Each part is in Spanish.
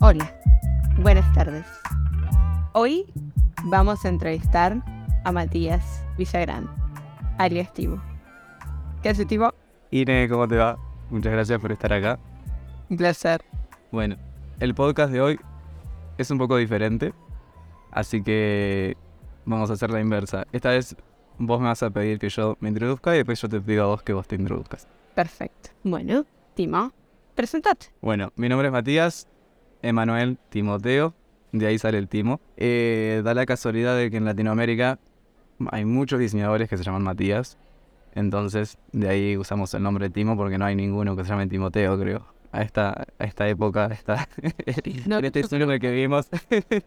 Hola, buenas tardes. Hoy vamos a entrevistar a Matías Villagrán, alias Timo. ¿Qué hace Timo? Ine, ¿cómo te va? Muchas gracias por estar acá. Un placer. Bueno, el podcast de hoy es un poco diferente, así que vamos a hacer la inversa. Esta vez vos me vas a pedir que yo me introduzca y después yo te pido a vos que vos te introduzcas. Perfecto. Bueno, Timo, presentate. Bueno, mi nombre es Matías, Emanuel Timoteo, de ahí sale el Timo. Eh, da la casualidad de que en Latinoamérica hay muchos diseñadores que se llaman Matías, entonces de ahí usamos el nombre Timo porque no hay ninguno que se llame Timoteo, creo. A esta, a esta época, a esta, No. en este siglo en el que vivimos.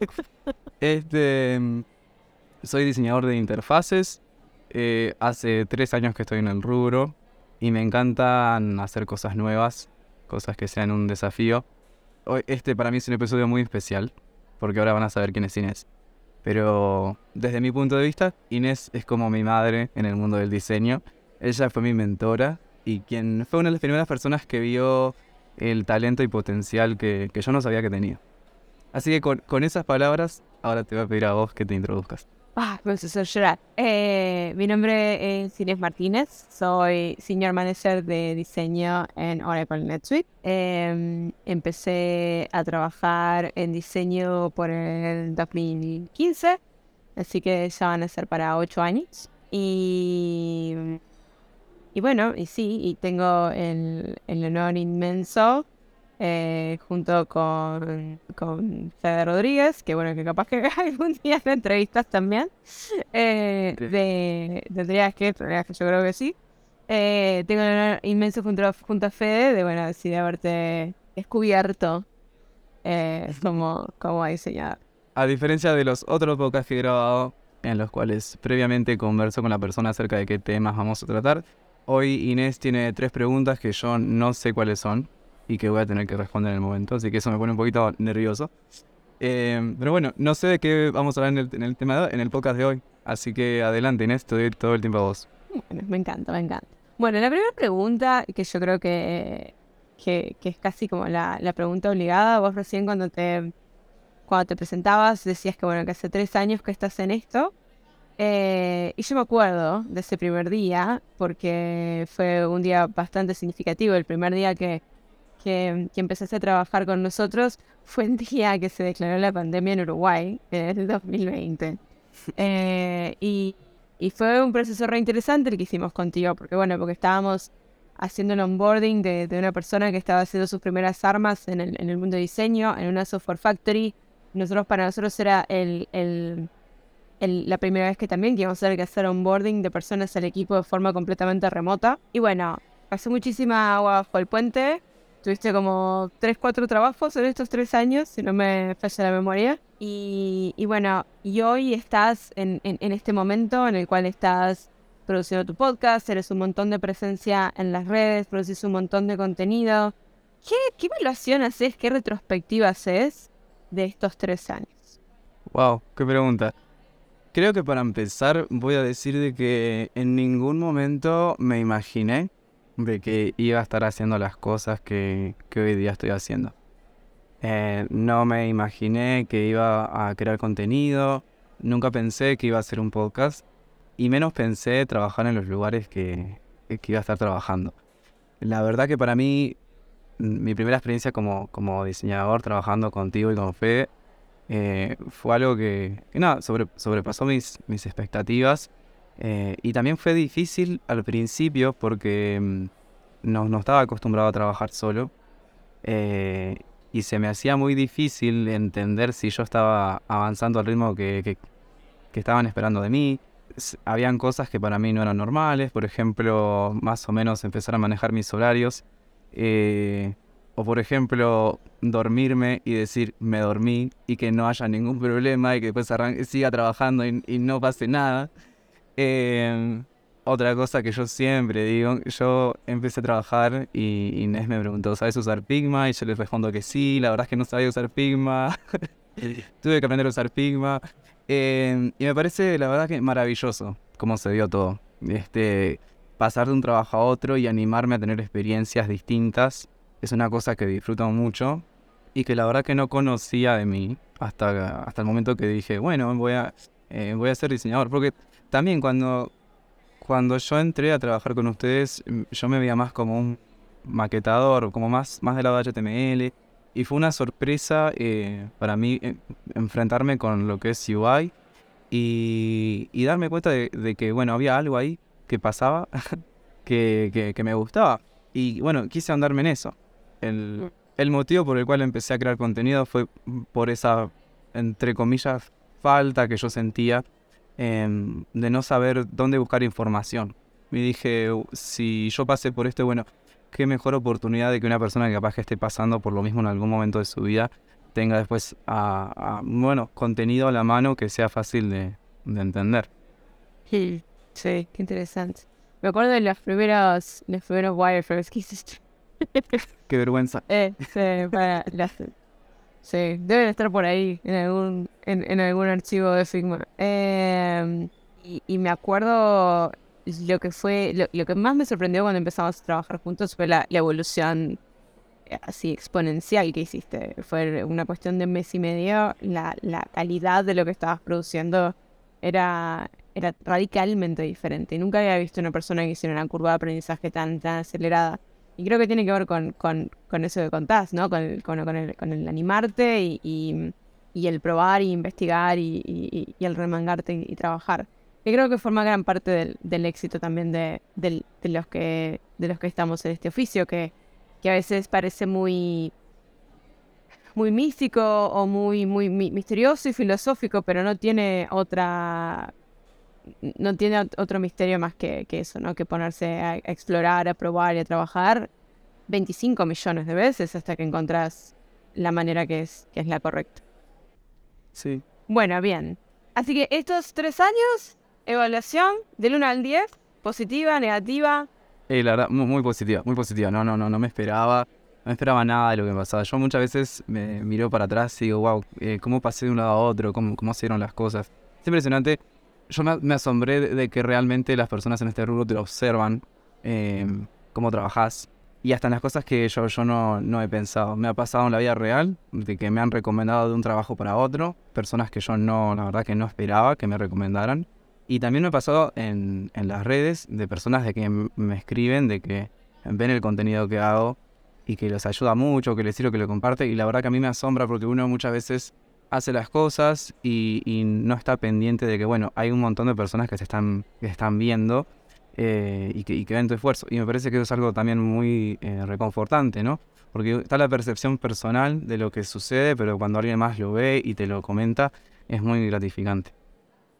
este, soy diseñador de interfaces. Eh, hace tres años que estoy en el rubro y me encantan hacer cosas nuevas, cosas que sean un desafío. Hoy, este para mí es un episodio muy especial porque ahora van a saber quién es Inés. Pero desde mi punto de vista, Inés es como mi madre en el mundo del diseño. Ella fue mi mentora y quien fue una de las primeras personas que vio el talento y potencial que, yo no sabía que tenía. Así que con, con esas palabras, ahora te voy a pedir a vos que te introduzcas. Ah, a hacer llorar. Eh, mi nombre es Inés Martínez, soy Senior Manager de Diseño en Oracle NetSuite. Eh, empecé a trabajar en diseño por el 2015, así que ya van a ser para 8 años. Y, y bueno, y sí, y tengo el, el honor inmenso eh, junto con, con Fede Rodríguez, que bueno, que capaz que algún día en entrevistas también, eh, de, tendrías que, tendrías que yo creo que sí. Eh, tengo honor inmenso junto a, junto a Fede de, bueno, sí, de haberte descubierto eh, como, como diseñador. A diferencia de los otros podcasts que he grabado, en los cuales previamente converso con la persona acerca de qué temas vamos a tratar, hoy Inés tiene tres preguntas que yo no sé cuáles son y que voy a tener que responder en el momento, así que eso me pone un poquito nervioso. Eh, pero bueno, no sé de qué vamos a hablar en el, en el tema de- en el podcast de hoy, así que adelante Inés, te doy todo el tiempo a vos. Bueno, me encanta, me encanta. Bueno, la primera pregunta, que yo creo que, que, que es casi como la, la pregunta obligada, vos recién cuando te, cuando te presentabas decías que bueno, hace tres años que estás en esto. Eh, y yo me acuerdo de ese primer día, porque fue un día bastante significativo. El primer día que, que, que empezaste a trabajar con nosotros fue el día que se declaró la pandemia en Uruguay, en el 2020. Eh, y, y fue un proceso re interesante el que hicimos contigo, porque bueno, porque estábamos haciendo el onboarding de, de una persona que estaba haciendo sus primeras armas en el, en el mundo de diseño, en una software factory. Nosotros, para nosotros era el, el- el- la primera vez que también que íbamos a tener que hacer onboarding de personas al equipo de forma completamente remota. Y bueno, pasó muchísima agua bajo el puente. Tuviste como 3, 4 trabajos en estos tres años, si no me falla la memoria. Y, bueno, y hoy estás en, en- este momento en el cual estás produciendo tu podcast, eres un montón de presencia en las redes, produces un montón de contenido. ¿Qué, qué evaluación haces, qué retrospectiva haces de estos tres años? Wow, qué pregunta. Creo que para empezar voy a decir de que en ningún momento me imaginé de que iba a estar haciendo las cosas que, que hoy día estoy haciendo. Eh, no me imaginé que iba a crear contenido, nunca pensé que iba a hacer un podcast y menos pensé trabajar en los lugares que, que iba a estar trabajando. La verdad que para mí, mm, mi primera experiencia como, como diseñador trabajando contigo y con Fede eh, fue algo que, que nada, sobre- sobrepasó mis, mis expectativas. Eh, y también fue difícil al principio porque mm, no, no estaba acostumbrado a trabajar solo. eh, y se me hacía muy difícil entender si yo estaba avanzando al ritmo que, que- que estaban esperando de mí. Habían cosas que para mí no eran normales, por ejemplo, más o menos empezar a manejar mis horarios. eh, o por ejemplo, dormirme y decir me dormí y que no haya ningún problema y que después arran- siga trabajando y, y no pase nada. Eh, otra cosa que yo siempre digo, yo empecé a trabajar y Inés me preguntó, ¿sabes usar Figma? Y yo le respondo que sí, la verdad es que no sabía usar Figma. Tuve que aprender a usar Figma. Eh, y me parece, la verdad, que maravilloso cómo se dio todo. Este, pasar de un trabajo a otro y animarme a tener experiencias distintas es una cosa que disfruto mucho y que la verdad que no conocía de mí hasta, hasta el momento que dije, bueno, voy a, eh, voy a ser diseñador. Porque también cuando, cuando yo entré a trabajar con ustedes, mm, yo me veía más como un maquetador, como más, más del lado de HTML. Y fue una sorpresa eh, para mí eh, enfrentarme con lo que es UI y, y darme cuenta de, que, bueno, había algo ahí que pasaba que, que, me gustaba. Y bueno, quise andarme en eso. El, el, motivo por el cual empecé a crear contenido fue por esa, entre comillas, falta que yo sentía em, de no saber dónde buscar información. Y dije, si yo pasé por esto, bueno, qué mejor oportunidad de que una persona que capaz que esté pasando por lo mismo en algún momento de su vida tenga después, a, bueno, contenido a la mano que sea fácil de, entender. Sí, sí, qué interesante. Me acuerdo de los primeros, los primeros wireframes que hiciste. qué vergüenza. Eh, sí, para las, sí, deben estar por ahí en algún, en, en algún archivo de Figma. Eh, y, y me acuerdo lo que fue, lo, que más me sorprendió cuando empezamos a trabajar juntos fue la, evolución eh, así exponencial que hiciste. Fue una cuestión de un mes y medio, la, la calidad de lo que estabas produciendo era, era radicalmente diferente. Nunca había visto una persona que hiciera una curva de aprendizaje tan, tan acelerada. Y creo que tiene que ver con, con, con eso que contás, ¿no? Con con, el, el animarte y, y, el probar y investigar y, y el remangarte y trabajar que creo que forma gran parte del, éxito también de, los que, de los que estamos en este oficio, que, que a veces parece muy, muy místico o muy, muy misterioso y filosófico, pero no tiene otra no tiene otro misterio más que, que eso, ¿no? Que ponerse a, explorar, a probar y a trabajar 25 millones de veces hasta que encontrás la manera que es, que es la correcta. Sí. Bueno, bien. Así que estos tres años Evaluación del 1 al 10, positiva, negativa. Eh, la verdad, muy, positiva, muy positiva. No, no, no, no me esperaba, no esperaba nada de lo que pasaba. Yo muchas veces me miro para atrás y digo, wow, eh, ¿cómo pasé de un lado a otro? ¿Cómo, cómo se las cosas? Es impresionante. Yo me, asombré de, que realmente las personas en este rubro te observan, eh, cómo trabajas y hasta en las cosas que yo, yo no, no, he pensado. Me ha pasado en la vida real, de que me han recomendado de un trabajo para otro, personas que yo no, la verdad que no esperaba que me recomendaran. Y también me ha pasado en, en las redes de personas de que me escriben, de que ven el contenido que hago y que les ayuda mucho, que les sirve, que lo comparte. Y la verdad que a mí me asombra porque uno muchas veces hace las cosas y, y no está pendiente de que, bueno, hay un montón de personas que se están, que están viendo eh, y, que, y, que, ven tu esfuerzo. Y me parece que eso es algo también muy eh, reconfortante, ¿no? Porque está la percepción personal de lo que sucede, pero cuando alguien más lo ve y te lo comenta, es muy gratificante.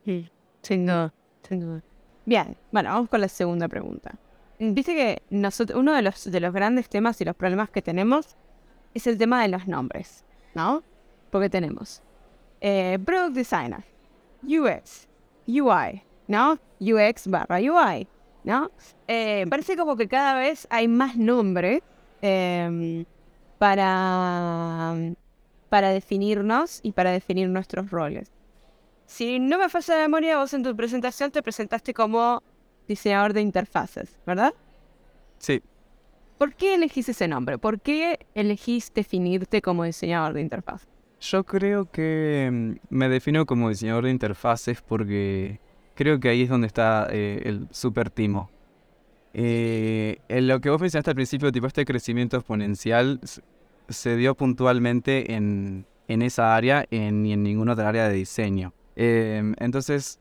Sí. Sin duda, sin duda. Bien, bueno, vamos con la segunda pregunta. Viste que nosotros, uno de los, de los grandes temas y los problemas que tenemos es el tema de los nombres, ¿no? Porque tenemos eh, Product Designer, UX, UI, ¿no? UX barra UI, ¿no? Eh, parece como que cada vez hay más nombres em, para, para definirnos y para definir nuestros roles. Si no me falla la memoria, vos en tu presentación te presentaste como diseñador de interfaces, ¿verdad? Sí. ¿Por qué elegís ese nombre? ¿Por qué elegís definirte como diseñador de interfaces? Yo creo que mm, me defino como diseñador de interfaces porque creo que ahí es donde está eh, el super timo. Eh, en lo que vos mencionaste al principio, tipo este crecimiento exponencial se dio puntualmente en, en esa área en, y en ninguna otra área de diseño. Em, entonces,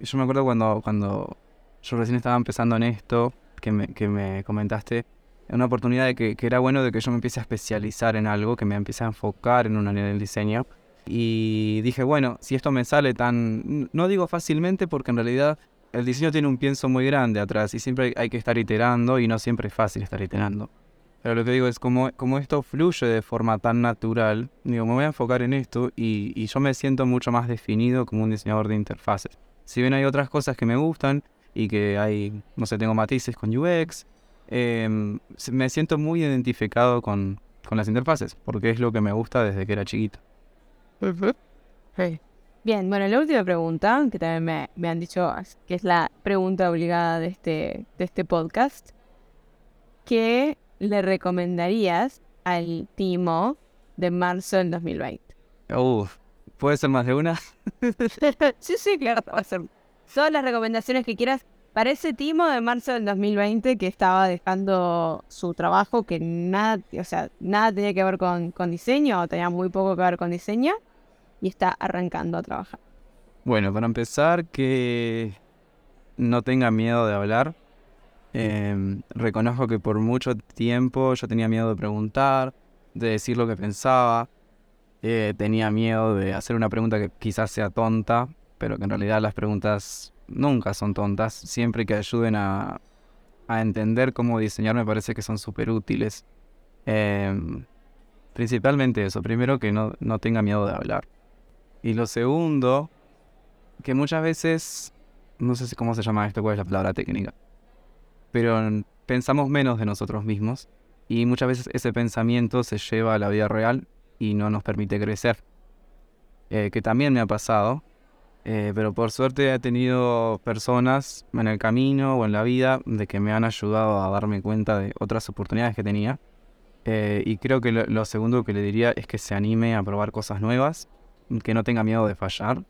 yo me acuerdo cuando, cuando yo recién estaba empezando en esto, que me, que me comentaste, una oportunidad de que, que, era bueno de que yo me empiece a especializar en algo, que me empiece a enfocar en un área del diseño. Y dije, bueno, si esto me sale tan, no digo fácilmente porque en realidad el diseño tiene un pienso muy grande atrás y siempre hay que estar iterando y no siempre es fácil estar iterando. Pero lo que digo es como, como esto fluye de forma tan natural, digo, me voy a enfocar en esto y, y yo me siento mucho más definido como un diseñador de interfaces. Si bien hay otras cosas que me gustan y que hay, no sé, tengo matices con UX, em, me siento muy identificado con, con, las interfaces, porque es lo que me gusta desde que era chiquito. Bien, bueno, la última pregunta, que también me, me han dicho que es la pregunta obligada de este, de este podcast. ¿Qué le recomendarías al Timo de marzo del 2020? Uf, ¿puede ser más de una? sí, sí, claro, va a ser todas las recomendaciones que quieras para ese Timo de marzo del 2020 que estaba dejando su trabajo, que nada, o sea, nada tenía que ver con, con diseño, o tenía muy poco que ver con diseño, y está arrancando a trabajar. Bueno, para empezar, que no tenga miedo de hablar. Em, reconozco que por mucho tiempo yo tenía miedo de preguntar, de decir lo que pensaba. Eh, tenía miedo de hacer una pregunta que quizás sea tonta, pero que en realidad las preguntas nunca son tontas, siempre que ayuden a, entender cómo diseñar me parece que son súper útiles. Em, principalmente eso, primero que no, no tenga miedo de hablar. Y lo segundo, que muchas veces, no sé cómo se llama esto, cuál es la palabra técnica, pero pensamos menos de nosotros mismos y muchas veces ese pensamiento se lleva a la vida real y no nos permite crecer. Eh, que también me ha pasado, eh, pero por suerte he tenido personas en el camino o en la vida de que me han ayudado a darme cuenta de otras oportunidades que tenía. Eh, y creo que lo, segundo que le diría es que se anime a probar cosas nuevas, que no tenga miedo de fallar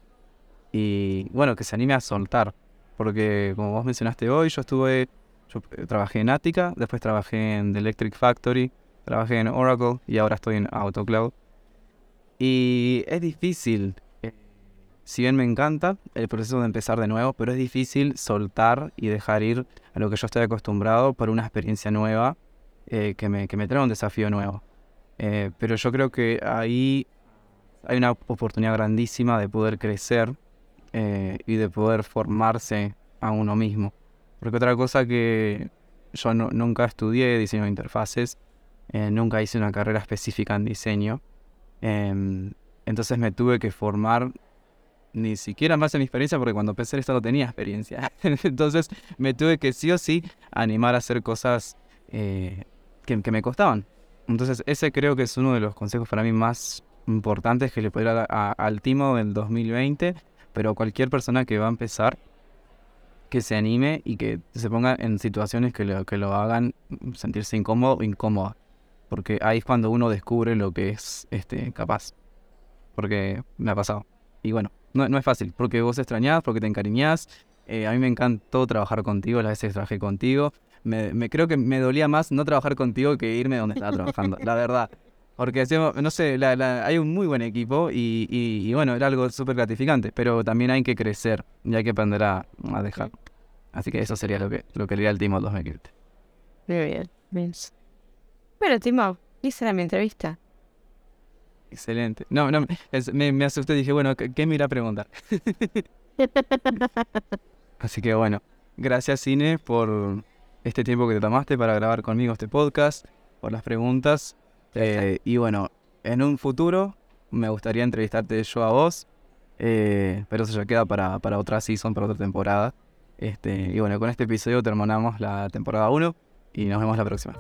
y bueno, que se anime a soltar. Porque como vos mencionaste hoy, yo estuve, yo eh, trabajé en Attica, después trabajé en The Electric Factory, trabajé en Oracle y ahora estoy en AutoCloud. Y es difícil si bien me encanta el proceso de empezar de nuevo, pero es difícil soltar y dejar ir a lo que yo estoy acostumbrado por una experiencia nueva eh, que, me, que me trae un desafío nuevo. Eh, pero yo creo que ahí hay una oportunidad grandísima de poder crecer eh, y de poder formarse a uno mismo. Porque otra cosa que yo nunca estudié diseño de interfaces, nunca hice una carrera específica en diseño. Em, entonces me tuve que formar ni siquiera más en mi experiencia porque cuando empecé esto no tenía experiencia. Entonces me tuve que sí o sí animar a hacer cosas eh, que, me costaban. Entonces ese creo que es uno de los consejos para mí más importantes que le podría dar al Timo del 2020, pero cualquier persona que va a empezar, que se anime y que se ponga en situaciones que lo, que lo hagan sentirse incómodo o incómoda. Porque ahí es cuando uno descubre lo que es este, capaz. Porque me ha pasado. Y bueno, no, no es fácil, porque vos extrañás, porque te encariñás. Eh, a mí me encantó trabajar contigo, las veces trabajé contigo. Me, creo que me dolía más no trabajar contigo que irme donde estaba trabajando, la verdad. Porque no sé, hay un muy buen equipo y, bueno, era algo súper gratificante, pero también hay que crecer y hay que aprender a, dejar. Así que eso sería lo que, lo que haría el Timo 2020. Muy bien, bien. Bueno, Timo, hice mi entrevista. Excelente. No, no, me, me asusté. Dije, bueno, ¿qué, me irá a preguntar? Así que bueno, gracias Cine por este tiempo que te tomaste para grabar conmigo este podcast, por las preguntas. Eh, y bueno, en un futuro me gustaría entrevistarte yo a vos, eh, pero eso ya queda para, para otra season, para otra temporada. Este, y bueno, con este episodio terminamos la temporada 1 y nos vemos la próxima.